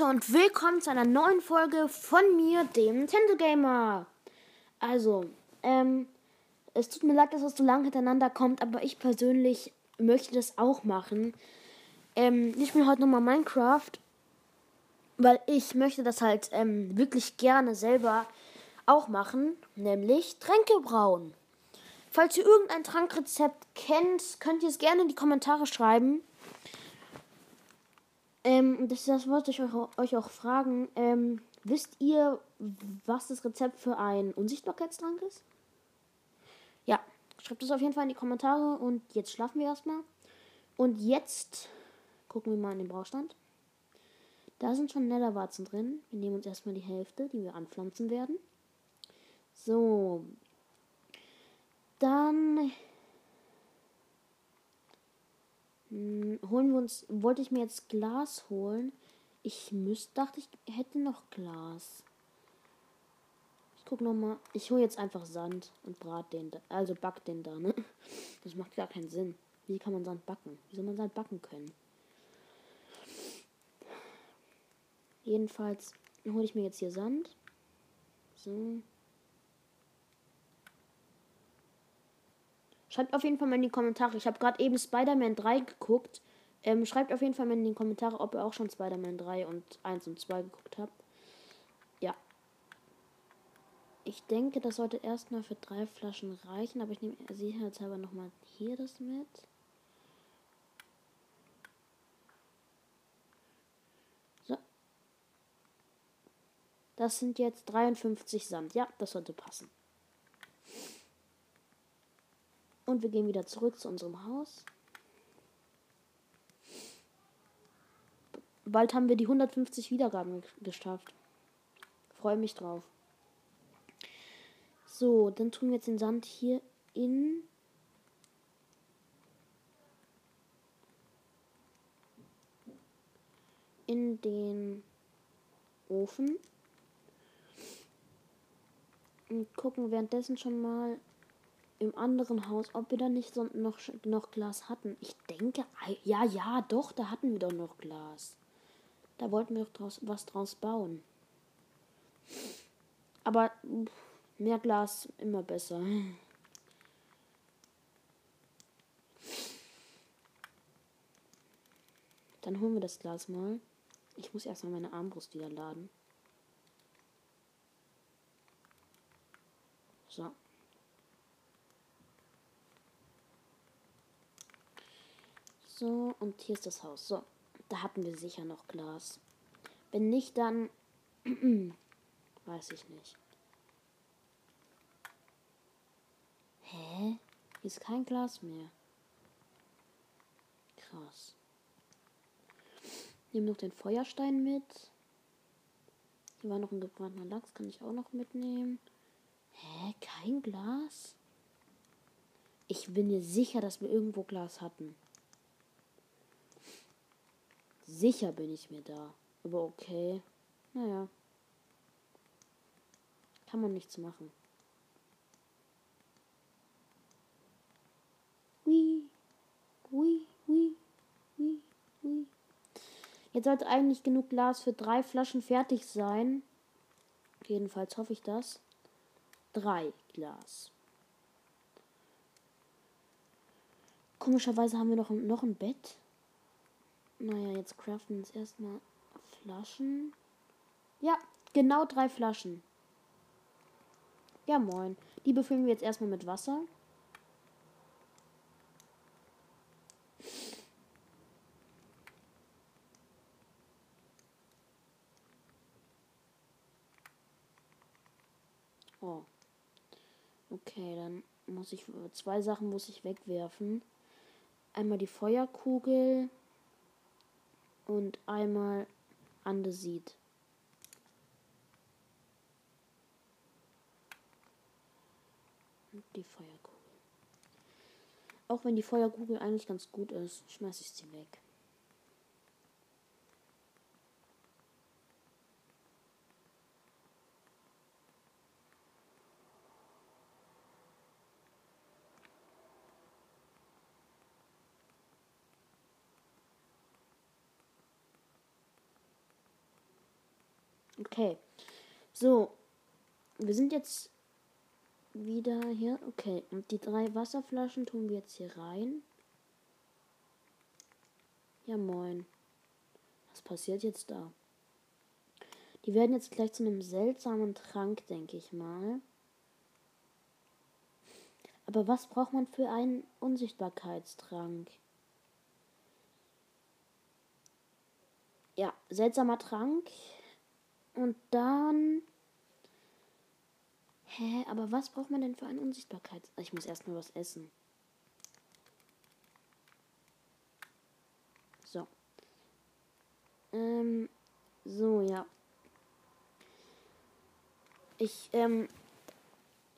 Leute und willkommen zu einer neuen Folge von mir, dem Nintendo Gamer. Also, ähm, es tut mir leid, dass es so lange hintereinander kommt, aber ich persönlich möchte das auch machen. Ähm, ich spiele heute nochmal Minecraft, weil ich möchte das halt ähm, wirklich gerne selber auch machen, nämlich Tränke brauen. Falls ihr irgendein Trankrezept kennt, könnt ihr es gerne in die Kommentare schreiben. Ähm, das, das wollte ich euch, euch auch fragen. Ähm, wisst ihr, was das Rezept für einen Unsichtbarkeitstrank ist? Ja, schreibt es auf jeden Fall in die Kommentare und jetzt schlafen wir erstmal. Und jetzt gucken wir mal in den Braustand. Da sind schon Netherwarzen drin. Wir nehmen uns erstmal die Hälfte, die wir anpflanzen werden. So. Dann hm, holen wir uns, wollte ich mir jetzt Glas holen. Ich müsste, dachte ich, hätte noch Glas. Ich guck noch mal. Ich hole jetzt einfach Sand und brat den, da, also back den da, ne? Das macht gar keinen Sinn. Wie kann man Sand backen? Wie soll man Sand backen können? Jedenfalls hole ich mir jetzt hier Sand. So. Schreibt auf jeden Fall mal in die Kommentare. Ich habe gerade eben Spider-Man 3 geguckt. Ähm, schreibt auf jeden Fall mal in die Kommentare, ob ihr auch schon Spider-Man 3 und 1 und 2 geguckt habt. Ja. Ich denke, das sollte erstmal für drei Flaschen reichen, aber ich nehme sicherheitshalber nochmal hier das mit. So. Das sind jetzt 53 Sand. Ja, das sollte passen. Und wir gehen wieder zurück zu unserem Haus. Bald haben wir die 150 Wiedergaben geschafft. Freue mich drauf. So, dann tun wir jetzt den Sand hier in in den Ofen und gucken währenddessen schon mal, im anderen Haus, ob wir da nicht so noch, noch Glas hatten. Ich denke, ja, ja, doch, da hatten wir doch noch Glas. Da wollten wir doch draus, was draus bauen. Aber mehr Glas immer besser. Dann holen wir das Glas mal. Ich muss erstmal meine Armbrust wieder laden. So. So, und hier ist das Haus. So, da hatten wir sicher noch Glas. Wenn nicht, dann weiß ich nicht. Hä? Hier ist kein Glas mehr. Krass. Nehme noch den Feuerstein mit. Hier war noch ein gebrannter Lachs, kann ich auch noch mitnehmen. Hä? Kein Glas? Ich bin mir sicher, dass wir irgendwo Glas hatten. Sicher bin ich mir da. Aber okay. Naja. Kann man nichts machen. Hui. Hui, hui, hui, hui. Jetzt sollte eigentlich genug Glas für drei Flaschen fertig sein. Jedenfalls hoffe ich das. Drei Glas. Komischerweise haben wir noch, noch ein Bett. Naja, jetzt craften wir uns erstmal Flaschen. Ja, genau drei Flaschen. Ja, moin. Die befüllen wir jetzt erstmal mit Wasser. Oh. Okay, dann muss ich zwei Sachen muss ich wegwerfen. Einmal die Feuerkugel und einmal Andesit. Und die Feuerkugel. Auch wenn die Feuerkugel eigentlich ganz gut ist, schmeiße ich sie weg. Okay. So. Wir sind jetzt wieder hier. Okay. Und die drei Wasserflaschen tun wir jetzt hier rein. Ja, moin. Was passiert jetzt da? Die werden jetzt gleich zu einem seltsamen Trank, denke ich mal. Aber was braucht man für einen Unsichtbarkeitstrank? Ja, seltsamer Trank. Und dann. Hä, aber was braucht man denn für einen Unsichtbarkeitstrank? Ich muss erstmal was essen. So. Ähm, so, ja. Ich, ähm,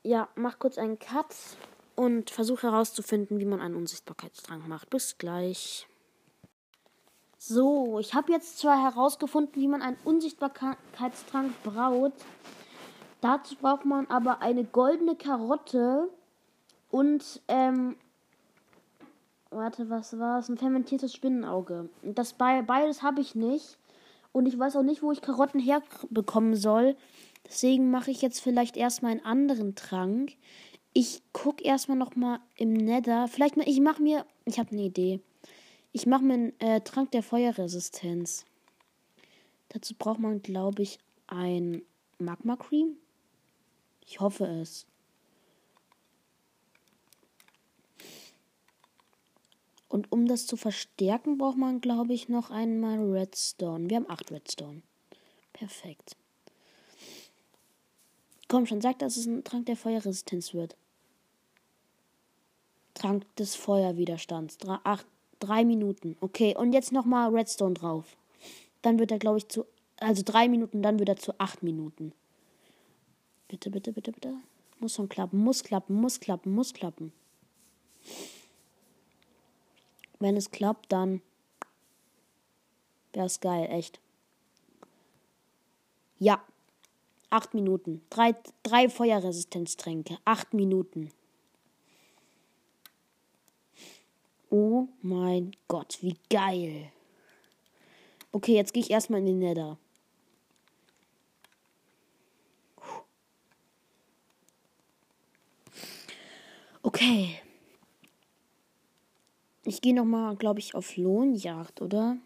ja, mach kurz einen Cut und versuche herauszufinden, wie man einen Unsichtbarkeitstrank macht. Bis gleich. So, ich habe jetzt zwar herausgefunden, wie man einen Unsichtbarkeitstrank braut. Dazu braucht man aber eine goldene Karotte und, ähm, warte, was war es? Ein fermentiertes Spinnenauge. Das beides habe ich nicht. Und ich weiß auch nicht, wo ich Karotten herbekommen soll. Deswegen mache ich jetzt vielleicht erstmal einen anderen Trank. Ich gucke erstmal nochmal im Nether. Vielleicht, ich mache mir, ich habe eine Idee. Ich mache mir einen äh, Trank der Feuerresistenz. Dazu braucht man, glaube ich, ein Magma Cream. Ich hoffe es. Und um das zu verstärken, braucht man, glaube ich, noch einmal Redstone. Wir haben acht Redstone. Perfekt. Komm schon, sag, dass es ein Trank der Feuerresistenz wird. Trank des Feuerwiderstands. Acht, drei Minuten. Okay, und jetzt nochmal Redstone drauf. Dann wird er, glaube ich, zu. Also drei Minuten, dann wird er zu acht Minuten. Bitte, bitte, bitte, bitte. Muss schon klappen, muss klappen, muss klappen, muss klappen. Wenn es klappt, dann wäre es geil, echt. Ja. Acht Minuten. Drei, drei Feuerresistenztränke. Acht Minuten. Oh mein Gott, wie geil. Okay, jetzt gehe ich erstmal in den Nether. Okay. Ich gehe noch mal, glaube ich, auf Lohnjagd, oder?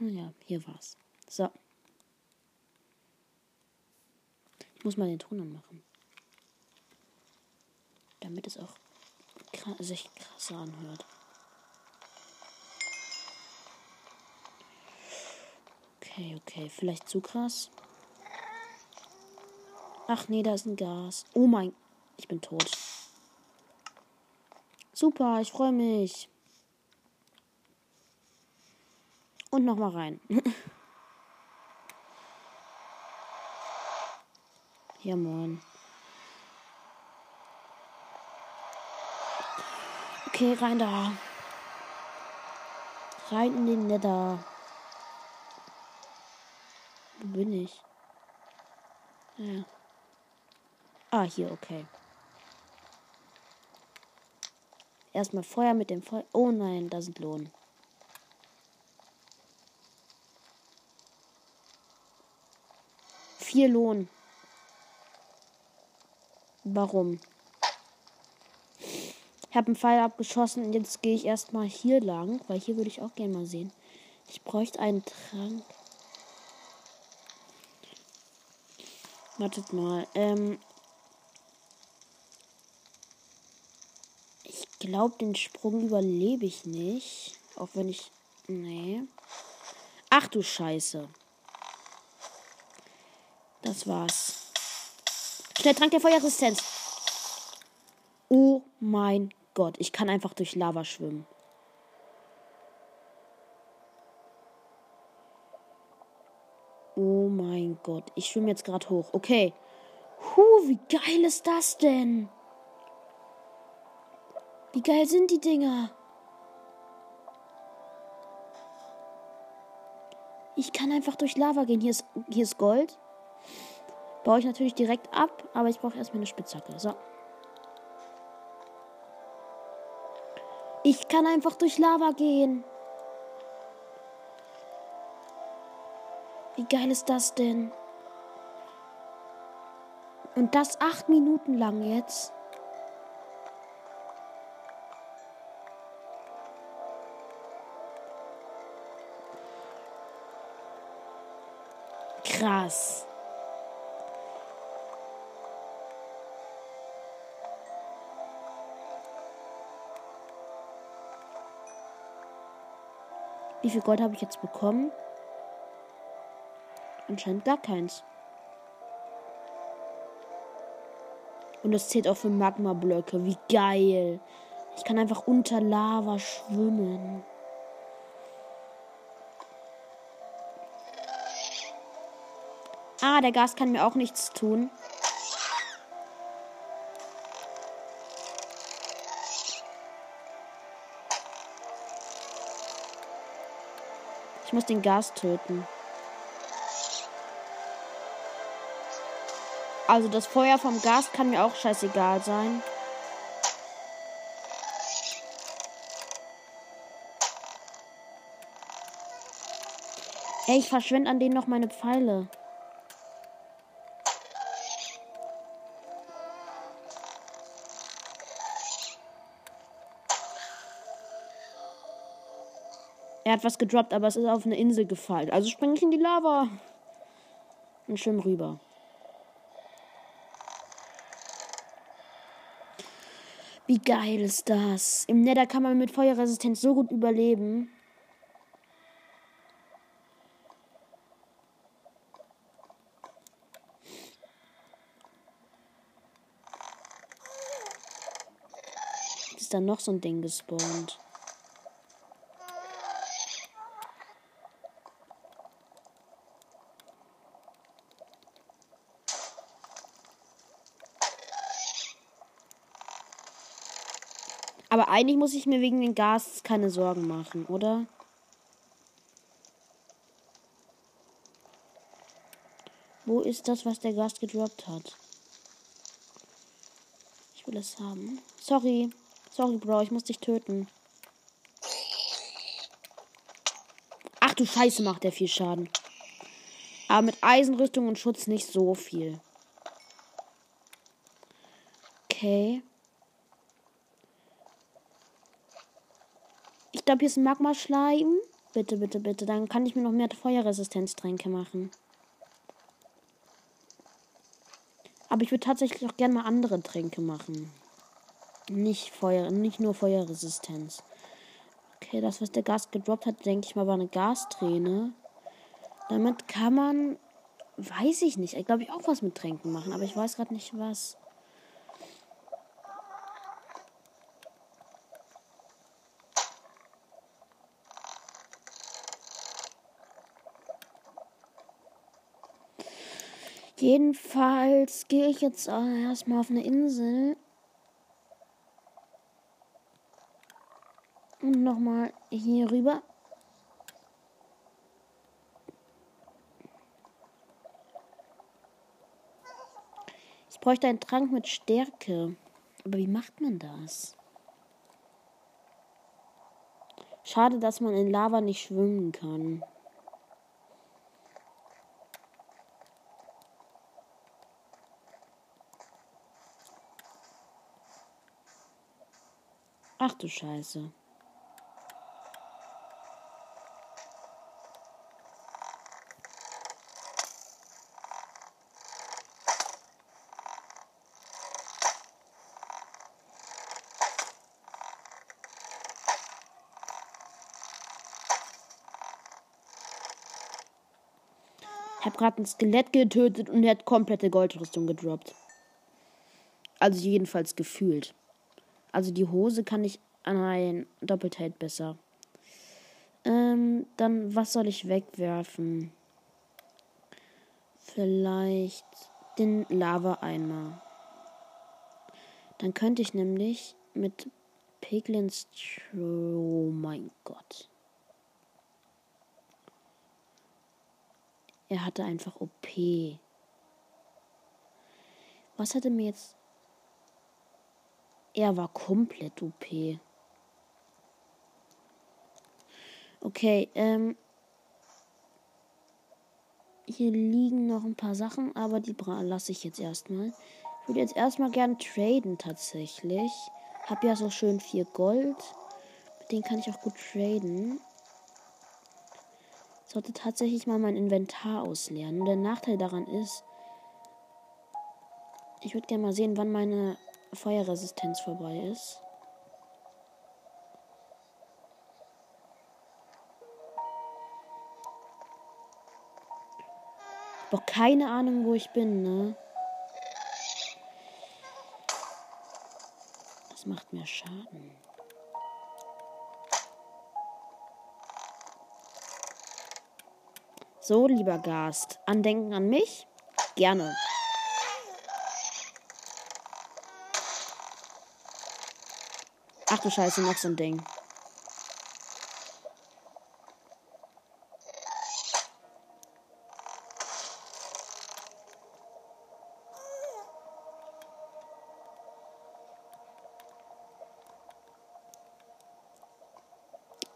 Ja, hier war's. So. Ich muss mal den Ton anmachen. Damit es auch sich krasser anhört. Okay, okay. Vielleicht zu krass. Ach nee, da ist ein Gas. Oh mein. Ich bin tot. Super, ich freue mich. Und nochmal rein. ja, moin. Okay, rein da. Rein in den Nether. Wo bin ich? Ja. Ah, hier, okay. Erstmal Feuer mit dem Feuer. Oh nein, da sind Lohn. Vier Lohn. Warum? Ich habe einen Pfeil abgeschossen und jetzt gehe ich erstmal hier lang, weil hier würde ich auch gerne mal sehen. Ich bräuchte einen Trank. Wartet mal. Ähm, glaube, den Sprung überlebe ich nicht. Auch wenn ich. Nee. Ach du Scheiße. Das war's. Schnell Trank der Feuerresistenz. Oh mein Gott. Ich kann einfach durch Lava schwimmen. Oh mein Gott. Ich schwimme jetzt gerade hoch. Okay. Huh, wie geil ist das denn? Wie geil sind die Dinger? Ich kann einfach durch Lava gehen. Hier ist, hier ist Gold. Baue ich natürlich direkt ab, aber ich brauche erstmal eine Spitzhacke. So. Ich kann einfach durch Lava gehen. Wie geil ist das denn? Und das acht Minuten lang jetzt. Krass. Wie viel Gold habe ich jetzt bekommen? Anscheinend gar keins. Und das zählt auch für Magma-Blöcke. Wie geil. Ich kann einfach unter Lava schwimmen. Ah, der Gas kann mir auch nichts tun. Ich muss den Gas töten. Also das Feuer vom Gas kann mir auch scheißegal sein. Ey, ich verschwende an denen noch meine Pfeile. Er hat was gedroppt, aber es ist auf eine Insel gefallen. Also springe ich in die Lava. Und schwimm rüber. Wie geil ist das? Im Nether kann man mit Feuerresistenz so gut überleben. Ist da noch so ein Ding gespawnt? Aber eigentlich muss ich mir wegen dem Gas keine Sorgen machen, oder? Wo ist das, was der Gast gedroppt hat? Ich will es haben. Sorry. Sorry, Bro, ich muss dich töten. Ach du Scheiße, macht der viel Schaden. Aber mit Eisenrüstung und Schutz nicht so viel. Okay. Glaube, hier ist ein Magma-Schleim. Bitte, bitte, bitte. Dann kann ich mir noch mehr Feuerresistenztränke machen. Aber ich würde tatsächlich auch gerne mal andere Tränke machen. Nicht Feuer, nicht nur Feuerresistenz. Okay, das, was der Gas gedroppt hat, denke ich mal, war eine Gasträne. Damit kann man, weiß ich nicht, glaube ich, auch was mit Tränken machen, aber ich weiß gerade nicht was. Jedenfalls gehe ich jetzt erstmal auf eine Insel. Und nochmal hier rüber. Ich bräuchte einen Trank mit Stärke. Aber wie macht man das? Schade, dass man in Lava nicht schwimmen kann. Ach du Scheiße. Ich habe gerade ein Skelett getötet und er hat komplette Goldrüstung gedroppt. Also jedenfalls gefühlt. Also die Hose kann ich ein Doppeltate besser. Ähm, dann was soll ich wegwerfen? Vielleicht den Lava-Eimer. Dann könnte ich nämlich mit Piglins. Oh mein Gott. Er hatte einfach OP. Was hatte mir jetzt er war komplett OP. Okay, ähm. Hier liegen noch ein paar Sachen, aber die lasse ich jetzt erstmal. Ich würde jetzt erstmal gern traden tatsächlich. Hab ja so schön viel Gold. Mit denen kann ich auch gut traden. Sollte tatsächlich mal mein Inventar ausleeren. Und der Nachteil daran ist, ich würde gerne mal sehen, wann meine Feuerresistenz vorbei ist. Doch keine Ahnung, wo ich bin, ne? Das macht mir Schaden. So, lieber Gast, Andenken an mich? Gerne. Ach du Scheiße, noch so ein Ding.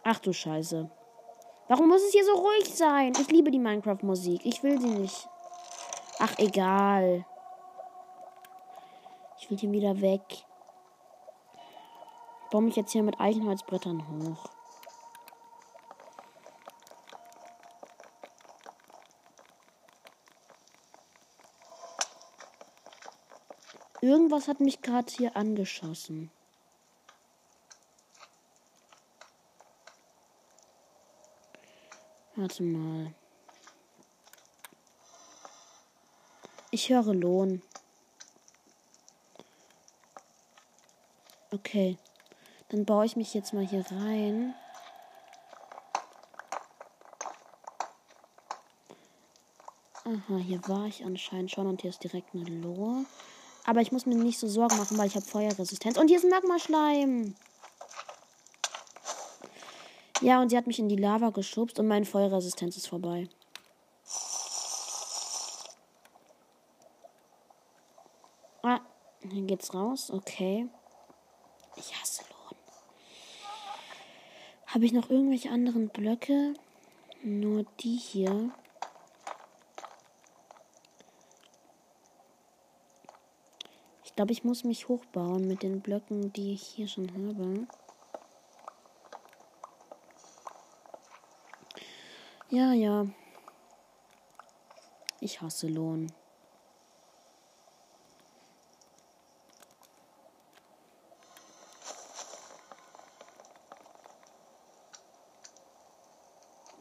Ach du Scheiße. Warum muss es hier so ruhig sein? Ich liebe die Minecraft-Musik. Ich will sie nicht. Ach, egal. Ich will hier wieder weg. Ich baue mich jetzt hier mit Eichenholzbrettern hoch. Irgendwas hat mich gerade hier angeschossen. Warte mal. Ich höre Lohn. Okay. Dann baue ich mich jetzt mal hier rein. Aha, hier war ich anscheinend schon und hier ist direkt eine Lohe. Aber ich muss mir nicht so Sorgen machen, weil ich habe Feuerresistenz. Und hier ist ein Magma-Schleim. Ja, und sie hat mich in die Lava geschubst und meine Feuerresistenz ist vorbei. Ah, hier geht's raus. Okay. Ich hasse Lohn. Habe ich noch irgendwelche anderen Blöcke? Nur die hier. Ich glaube, ich muss mich hochbauen mit den Blöcken, die ich hier schon habe. Ja, ja. Ich hasse Lohn.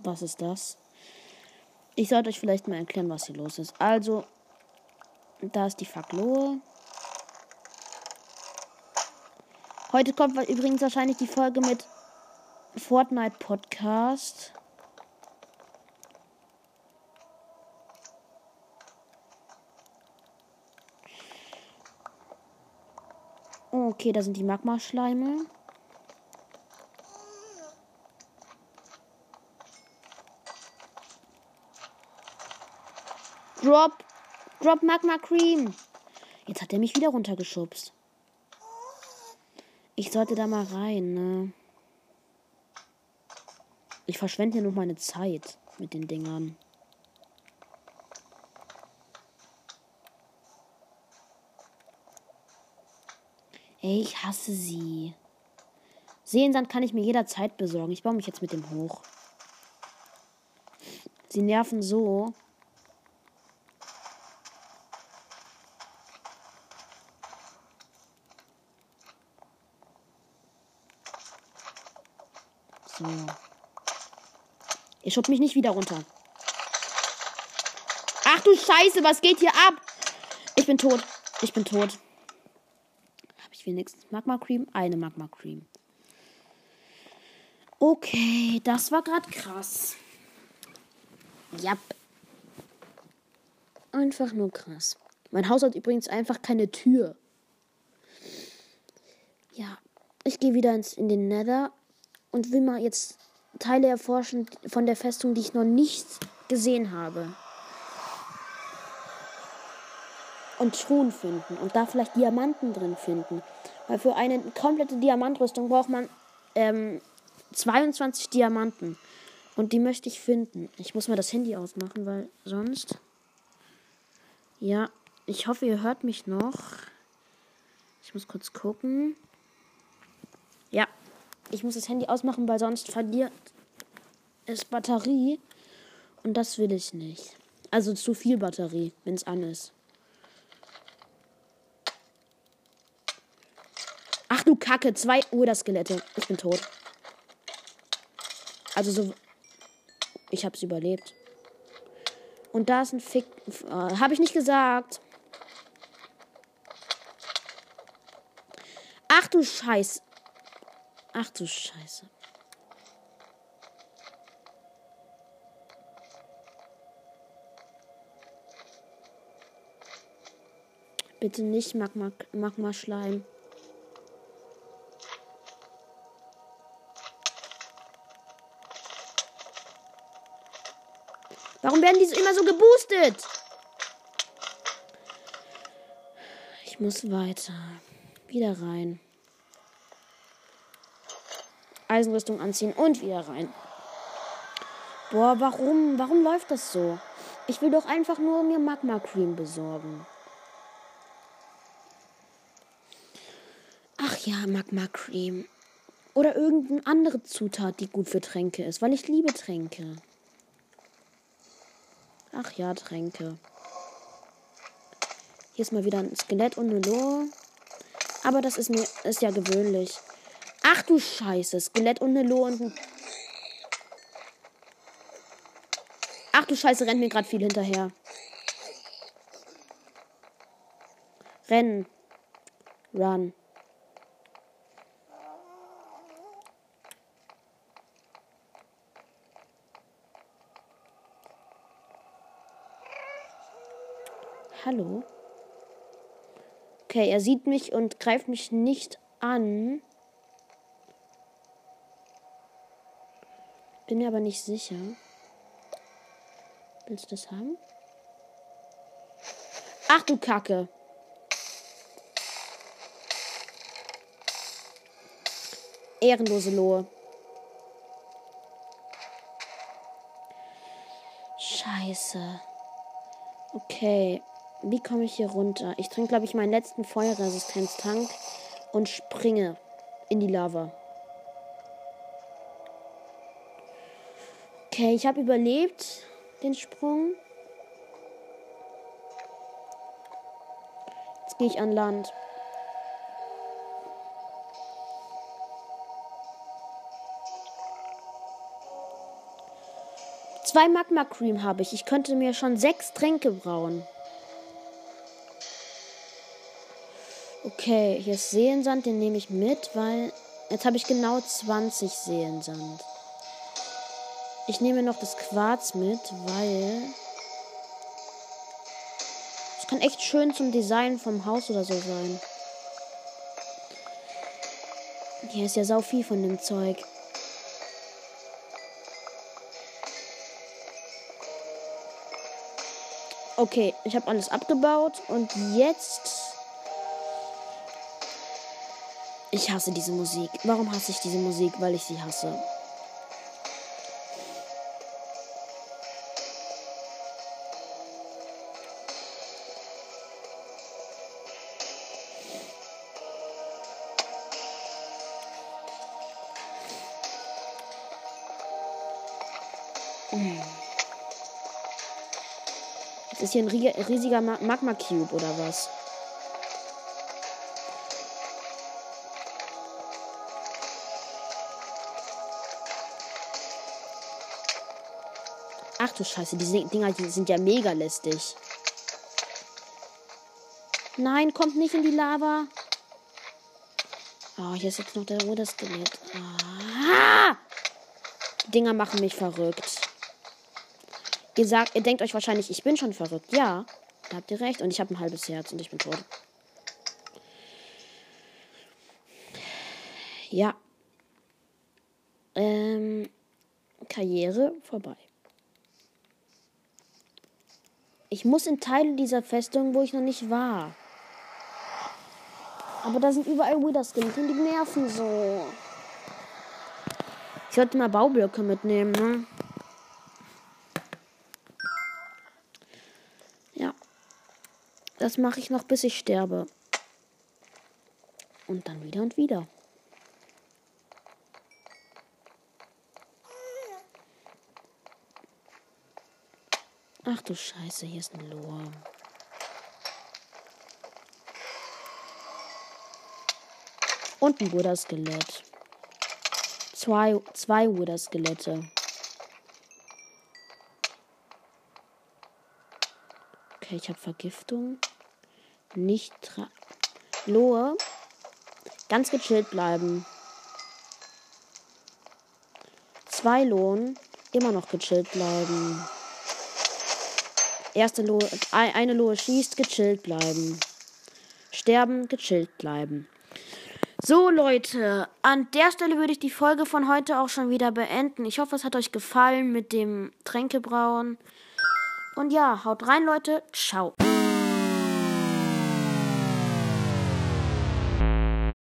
Was ist das? Ich sollte euch vielleicht mal erklären, was hier los ist. Also, da ist die Faklohe. Heute kommt übrigens wahrscheinlich die Folge mit Fortnite Podcast. Okay, da sind die Magma-Schleime. Drop. Drop Magma Cream. Jetzt hat er mich wieder runtergeschubst. Ich sollte da mal rein, ne? Ich verschwende hier nur meine Zeit mit den Dingern. Ey, ich hasse sie. Seensand kann ich mir jederzeit besorgen. Ich baue mich jetzt mit dem hoch. Sie nerven so. So. Ihr schubt mich nicht wieder runter. Ach du Scheiße, was geht hier ab? Ich bin tot. Ich bin tot wenigstens Magma Cream. Eine Magma Cream. Okay, das war gerade krass. Ja. Einfach nur krass. Mein Haus hat übrigens einfach keine Tür. Ja, ich gehe wieder ins, in den Nether und will mal jetzt Teile erforschen von der Festung, die ich noch nicht gesehen habe. Und Truhen finden und da vielleicht Diamanten drin finden. Weil für eine komplette Diamantrüstung braucht man ähm, 22 Diamanten. Und die möchte ich finden. Ich muss mal das Handy ausmachen, weil sonst. Ja, ich hoffe, ihr hört mich noch. Ich muss kurz gucken. Ja, ich muss das Handy ausmachen, weil sonst verliert es Batterie. Und das will ich nicht. Also zu viel Batterie, wenn es an ist. Ach du Kacke, zwei Uhr-Skelette. Ich bin tot. Also so. Ich hab's überlebt. Und da ist ein Fick. Äh, hab ich nicht gesagt. Ach du Scheiße. Ach du Scheiße. Bitte nicht Magma, Magma Schleim. Warum werden diese immer so geboostet? Ich muss weiter. Wieder rein. Eisenrüstung anziehen und wieder rein. Boah, warum? Warum läuft das so? Ich will doch einfach nur mir Magma Cream besorgen. Ach ja, Magma Cream. Oder irgendeine andere Zutat, die gut für Tränke ist, weil ich liebe Tränke. Ach ja, Tränke. Hier ist mal wieder ein Skelett und eine Lore. Aber das ist mir ist ja gewöhnlich. Ach du Scheiße, Skelett und eine Lore und ein Ach du Scheiße, rennt mir gerade viel hinterher. Rennen. Run. Hallo? Okay, er sieht mich und greift mich nicht an. Bin mir aber nicht sicher. Willst du das haben? Ach du Kacke. Ehrenlose Lohe. Scheiße. Okay. Wie komme ich hier runter? Ich trinke, glaube ich, meinen letzten Feuerresistenztank und springe in die Lava. Okay, ich habe überlebt den Sprung. Jetzt gehe ich an Land. Zwei Magma Cream habe ich. Ich könnte mir schon sechs Tränke brauen. Okay, hier ist Seelensand, den nehme ich mit, weil jetzt habe ich genau 20 Seelensand. Ich nehme noch das Quarz mit, weil es kann echt schön zum Design vom Haus oder so sein. Hier ist ja sau viel von dem Zeug. Okay, ich habe alles abgebaut und jetzt Ich hasse diese Musik. Warum hasse ich diese Musik? Weil ich sie hasse. Hier ein riesiger Magma Cube oder was? Ach du Scheiße, diese Dinger die sind ja mega lästig. Nein, kommt nicht in die Lava. Oh, hier ist jetzt noch der Ruderskelett. Ah! Die Dinger machen mich verrückt. Ihr ihr denkt euch wahrscheinlich, ich bin schon verrückt. Ja, da habt ihr recht. Und ich habe ein halbes Herz und ich bin tot. Ja. Ähm, Karriere vorbei. Ich muss in Teile dieser Festung, wo ich noch nicht war. Aber da sind überall Wither-Skins und die nerven so. Ich sollte mal Baublöcke mitnehmen, ne? Das mache ich noch, bis ich sterbe. Und dann wieder und wieder. Ach du Scheiße, hier ist ein Lohr. Und ein Buddha-Skelett. Zwei, zwei Buddha-Skelette. Okay, ich habe Vergiftung. Nicht tra Lohe. Ganz gechillt bleiben. Zwei Lohn. Immer noch gechillt bleiben. Erste Lohe, eine Lohe schießt, gechillt bleiben. Sterben, gechillt bleiben. So Leute, an der Stelle würde ich die Folge von heute auch schon wieder beenden. Ich hoffe, es hat euch gefallen mit dem Tränkebrauen. Und ja, haut rein Leute, ciao.